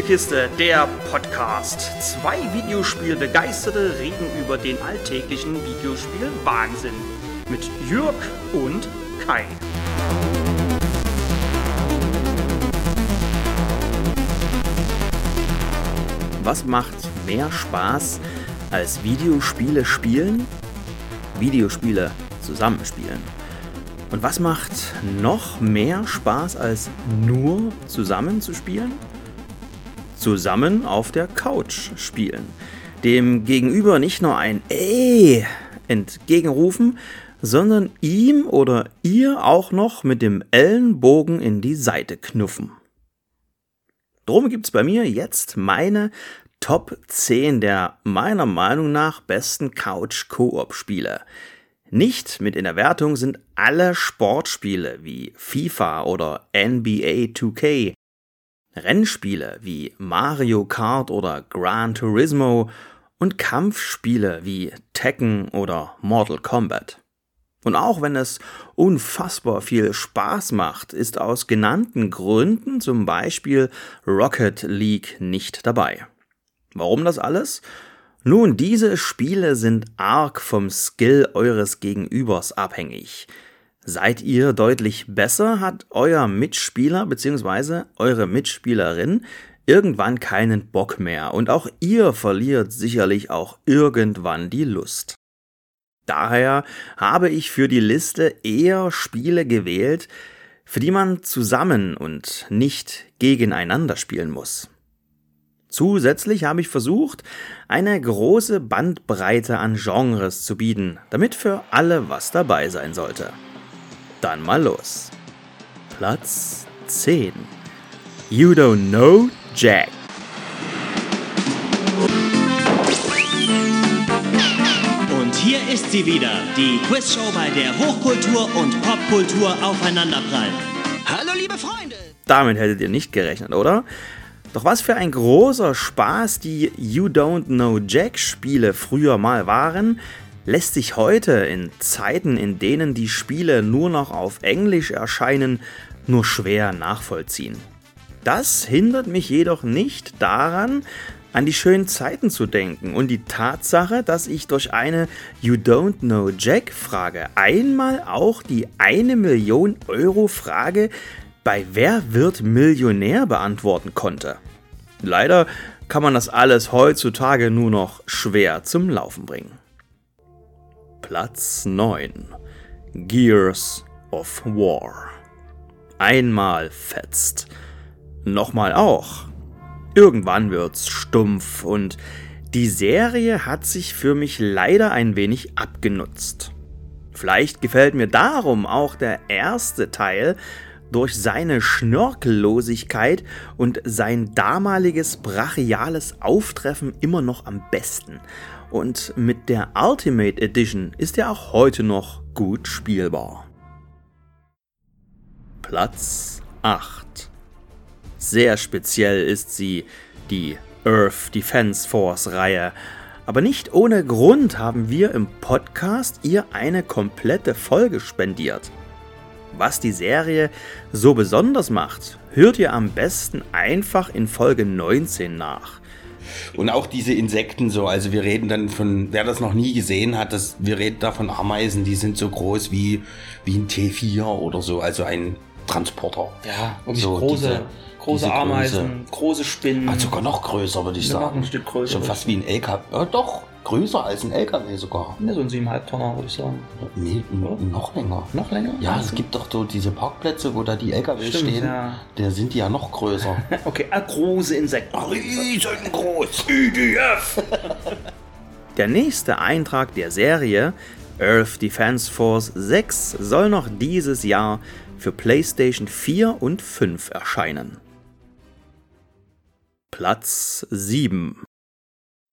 Spielekiste, der Podcast. Zwei Videospielbegeisterte reden über den alltäglichen Videospiel-Wahnsinn. Mit Jürg und Kai. Was macht mehr Spaß als Videospiele spielen? Videospiele zusammenspielen. Und was macht noch mehr Spaß als nur zusammen zu spielen? Zusammen auf der Couch spielen. Dem Gegenüber nicht nur ein Ey entgegenrufen, sondern ihm oder ihr auch noch mit dem Ellenbogen in die Seite knuffen. Drum gibt's bei mir jetzt meine Top 10 der meiner Meinung nach besten Couch-Koop-Spiele. Nicht mit in der Wertung sind alle Sportspiele wie FIFA oder NBA 2K, Rennspiele wie Mario Kart oder Gran Turismo und Kampfspiele wie Tekken oder Mortal Kombat. Und auch wenn es unfassbar viel Spaß macht, ist aus genannten Gründen zum Beispiel Rocket League nicht dabei. Warum das alles? Nun, diese Spiele sind arg vom Skill eures Gegenübers abhängig. Seid ihr deutlich besser, hat euer Mitspieler bzw. eure Mitspielerin irgendwann keinen Bock mehr und auch ihr verliert sicherlich auch irgendwann die Lust. Daher habe ich für die Liste eher Spiele gewählt, für die man zusammen und nicht gegeneinander spielen muss. Zusätzlich habe ich versucht, eine große Bandbreite an Genres zu bieten, damit für alle was dabei sein sollte. Dann mal los. Platz 10. You don't know Jack. Und hier ist sie wieder, die Quizshow, bei der Hochkultur und Popkultur aufeinanderprallen. Hallo liebe Freunde! Damit hättet ihr nicht gerechnet, oder? Doch was für ein großer Spaß die You Don't Know Jack Spiele früher mal waren, lässt sich heute in Zeiten, in denen die Spiele nur noch auf Englisch erscheinen, nur schwer nachvollziehen. Das hindert mich jedoch nicht daran, an die schönen Zeiten zu denken und die Tatsache, dass ich durch eine You Don't Know Jack Frage einmal auch die eine Million Euro Frage bei Wer wird Millionär beantworten konnte. Leider kann man das alles heutzutage nur noch schwer zum Laufen bringen. Platz 9 Gears of War. Einmal fetzt. Nochmal auch. Irgendwann wird's stumpf und die Serie hat sich für mich leider ein wenig abgenutzt. Vielleicht gefällt mir darum auch der erste Teil, durch seine Schnörkellosigkeit und sein damaliges brachiales Auftreffen immer noch am besten. Und mit der Ultimate Edition ist er auch heute noch gut spielbar. Platz 8 Sehr speziell ist sie, die Earth Defense Force Reihe, aber nicht ohne Grund haben wir im Podcast ihr eine komplette Folge spendiert. Was die Serie so besonders macht, hört ihr am besten einfach in Folge 19 nach. Und auch diese Insekten so, also wir reden dann von, wer das noch nie gesehen hat, das, wir reden da von Ameisen, die sind so groß wie, wie ein T4 oder so, also ein Transporter. Ja, wirklich So, große, diese- große diese Ameisen, große Spinnen. Also sogar noch größer, würde ich Ja, noch sagen. ein Stück größer. Schon fast wie ein LKW. Ja, doch, größer als ein LKW sogar. ja, so ein 7,5 Tonner, würde ich sagen. Nee, noch länger. Noch länger? Ja, es gibt doch so diese Parkplätze, wo da die LKW Stimmt, stehen. ja. Da sind die ja noch größer. Okay, ah, große Insekten. Riesengroß. IDF. Der nächste Eintrag der Serie, Earth Defense Force 6, soll noch dieses Jahr für PlayStation 4 und 5 erscheinen. Platz 7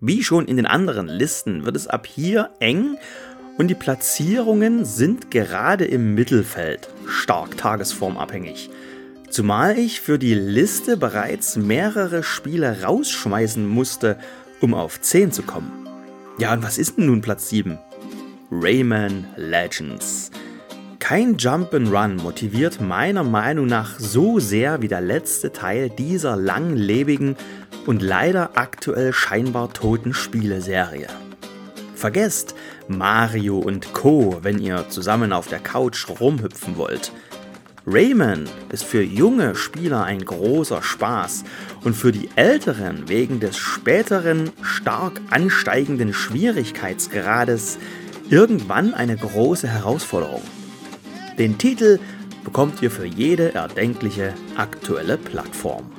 Wie schon in den anderen Listen wird es ab hier eng und die Platzierungen sind gerade im Mittelfeld stark tagesformabhängig. Zumal ich für die Liste bereits mehrere Spiele rausschmeißen musste, um auf 10 zu kommen. Ja, und was ist denn nun Platz 7? Rayman Legends. Kein Jump'n'Run motiviert meiner Meinung nach so sehr wie der letzte Teil dieser langlebigen und leider aktuell scheinbar toten Spieleserie. Vergesst Mario und Co., wenn ihr zusammen auf der Couch rumhüpfen wollt. Rayman ist für junge Spieler ein großer Spaß und für die Älteren wegen des späteren stark ansteigenden Schwierigkeitsgrades irgendwann eine große Herausforderung. Den Titel bekommt ihr für jede erdenkliche aktuelle Plattform.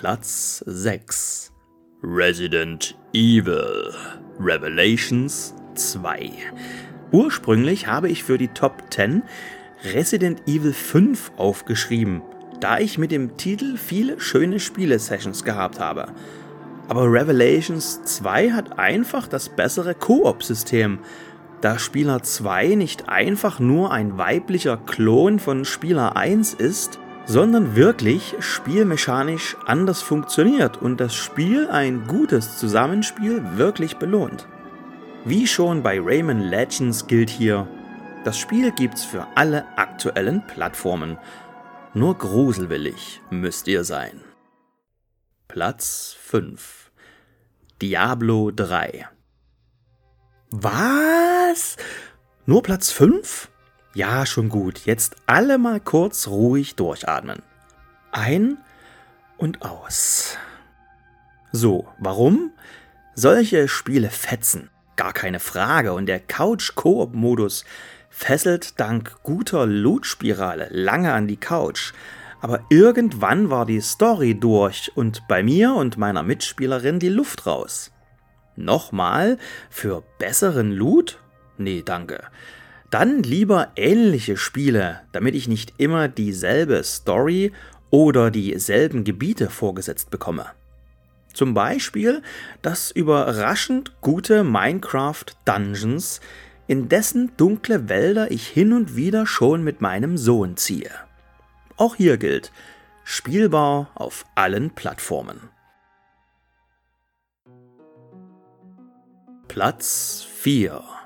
Platz 6 Resident Evil Revelations 2. Ursprünglich habe ich für die Top 10 Resident Evil 5 aufgeschrieben, da ich mit dem Titel viele schöne Spiele-Sessions gehabt habe. Aber Revelations 2 hat einfach das bessere Koop-System, da Spieler 2 nicht einfach nur ein weiblicher Klon von Spieler 1 ist, sondern wirklich spielmechanisch anders funktioniert und das Spiel ein gutes Zusammenspiel wirklich belohnt. Wie schon bei Rayman Legends gilt hier, das Spiel gibt's für alle aktuellen Plattformen. Nur gruselwillig müsst ihr sein. Platz 5 Diablo 3 Was? Nur Platz 5? Ja, schon gut. Jetzt alle mal kurz ruhig durchatmen. Ein und aus. So, warum? Solche Spiele fetzen. Gar keine Frage. Und der Couch-Koop-Modus fesselt dank guter Loot-Spirale lange an die Couch. Aber irgendwann war die Story durch und bei mir und meiner Mitspielerin die Luft raus. Nochmal? Für besseren Loot? Nee, danke. Dann lieber ähnliche Spiele, damit ich nicht immer dieselbe Story oder dieselben Gebiete vorgesetzt bekomme. Zum Beispiel das überraschend gute Minecraft Dungeons, in dessen dunkle Wälder ich hin und wieder schon mit meinem Sohn ziehe. Auch hier gilt, spielbar auf allen Plattformen. Platz 4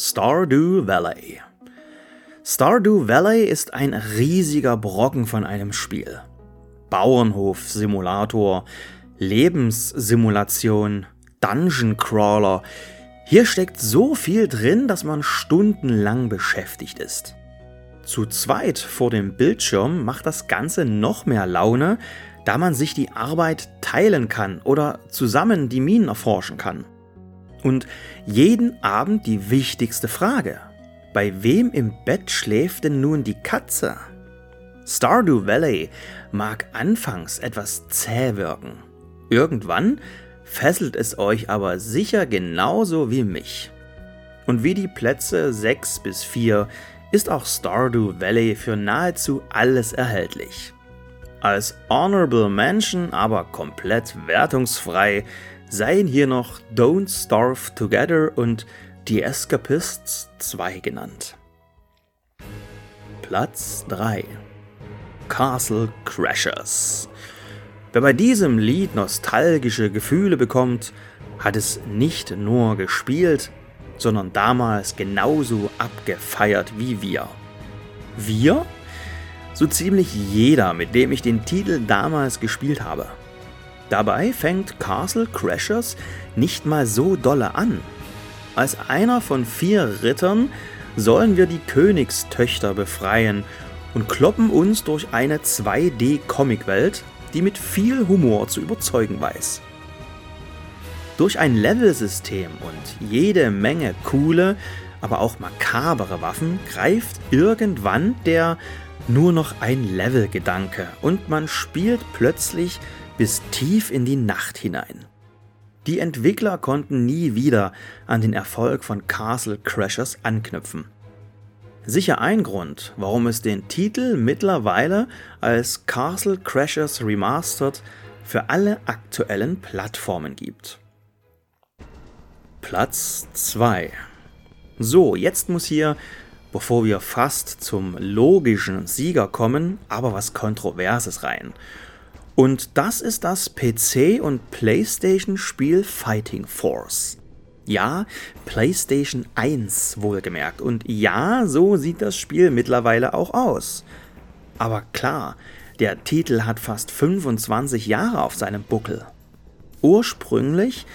Stardew Valley. Stardew Valley ist ein riesiger Brocken von einem Spiel. Bauernhof-Simulator, Lebenssimulation, Dungeon Crawler. Hier steckt so viel drin, dass man stundenlang beschäftigt ist. Zu zweit vor dem Bildschirm macht das Ganze noch mehr Laune, da man sich die Arbeit teilen kann oder zusammen die Minen erforschen kann. Und jeden Abend die wichtigste Frage. Bei wem im Bett schläft denn nun die Katze? Stardew Valley mag anfangs etwas zäh wirken. Irgendwann fesselt es euch aber sicher genauso wie mich. Und wie die Plätze 6 bis 4 ist auch Stardew Valley für nahezu alles erhältlich. Als Honorable Mention aber komplett wertungsfrei seien hier noch Don't Starve Together und The Escapists 2 genannt. Platz 3 Castle Crashers. Wer bei diesem Lied nostalgische Gefühle bekommt, hat es nicht nur gespielt, sondern damals genauso abgefeiert wie wir. Wir? So ziemlich jeder, mit dem ich den Titel damals gespielt habe. Dabei fängt Castle Crashers nicht mal so dolle an. Als einer von vier Rittern sollen wir die Königstöchter befreien und kloppen uns durch eine 2D-Comicwelt, die mit viel Humor zu überzeugen weiß. Durch ein Levelsystem und jede Menge coole, aber auch makabere Waffen greift irgendwann der nur noch ein Level-Gedanke und man spielt plötzlich bis tief in die Nacht hinein. Die Entwickler konnten nie wieder an den Erfolg von Castle Crashers anknüpfen. Sicher ein Grund, warum es den Titel mittlerweile als Castle Crashers Remastered für alle aktuellen Plattformen gibt. Platz 2 So, jetzt muss hier, bevor wir fast zum logischen Sieger kommen, aber was Kontroverses rein. Und das ist das PC- und PlayStation-Spiel Fighting Force. Ja, PlayStation 1 wohlgemerkt. Und ja, so sieht das Spiel mittlerweile auch aus. Aber klar, der Titel hat fast 25 Jahre auf seinem Buckel. Ursprünglich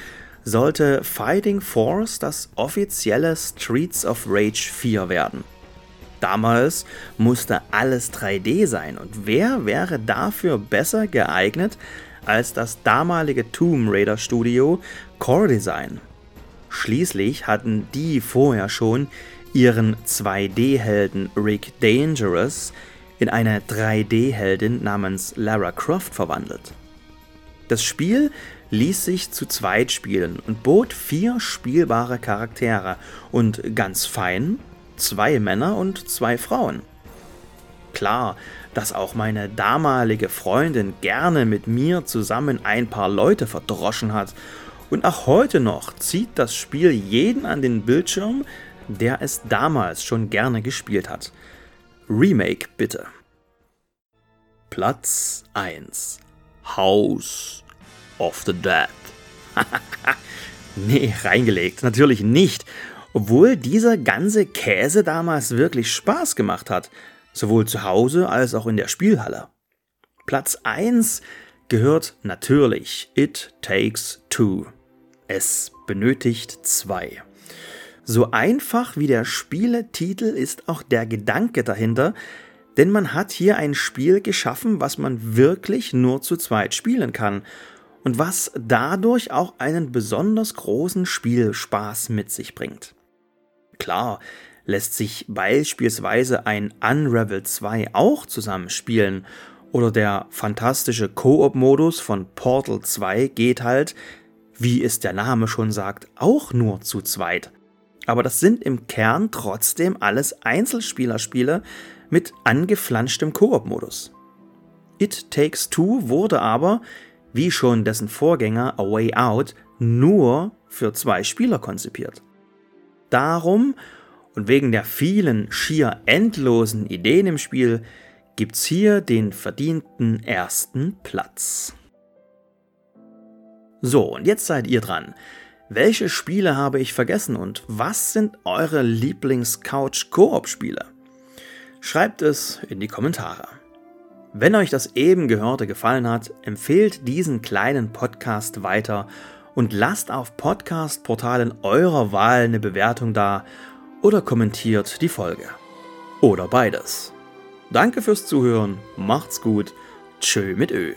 sollte Fighting Force das offizielle Streets of Rage 4 werden. Damals musste alles 3D sein und wer wäre dafür besser geeignet als das damalige Tomb Raider Studio Core Design? Schließlich hatten die vorher schon ihren 2D-Helden Rick Dangerous in eine 3D-Heldin namens Lara Croft verwandelt. Das Spiel ließ sich zu zweit spielen und bot vier spielbare Charaktere und ganz fein zwei Männer und zwei Frauen. Klar, dass auch meine damalige Freundin gerne mit mir zusammen ein paar Leute verdroschen hat und auch heute noch zieht das Spiel jeden an den Bildschirm, der es damals schon gerne gespielt hat. Remake bitte. Platz 1 House of the Dead. nee, reingelegt, natürlich nicht. Obwohl dieser ganze Käse damals wirklich Spaß gemacht hat, sowohl zu Hause als auch in der Spielhalle. Platz 1 gehört natürlich It Takes Two. Es benötigt zwei. So einfach wie der Spieletitel ist auch der Gedanke dahinter, denn man hat hier ein Spiel geschaffen, was man wirklich nur zu zweit spielen kann und was dadurch auch einen besonders großen Spielspaß mit sich bringt. Klar, lässt sich beispielsweise ein Unravel 2 auch zusammenspielen oder der fantastische Koop-Modus von Portal 2 geht halt, wie es der Name schon sagt, auch nur zu zweit. Aber das sind im Kern trotzdem alles Einzelspielerspiele mit angeflanschtem Koop-Modus. It Takes Two wurde aber, wie schon dessen Vorgänger A Way Out, nur für zwei Spieler konzipiert. Darum und wegen der vielen schier endlosen Ideen im Spiel gibt's hier den verdienten ersten Platz. So, und jetzt seid ihr dran. Welche Spiele habe ich vergessen und was sind eure Lieblings-Couch-Koop-Spiele? Schreibt es in die Kommentare. Wenn euch das eben Gehörte gefallen hat, empfehlt diesen kleinen Podcast weiter und lasst auf Podcast-Portalen eurer Wahl eine Bewertung da oder kommentiert die Folge. Oder beides. Danke fürs Zuhören, macht's gut, tschö mit Ö.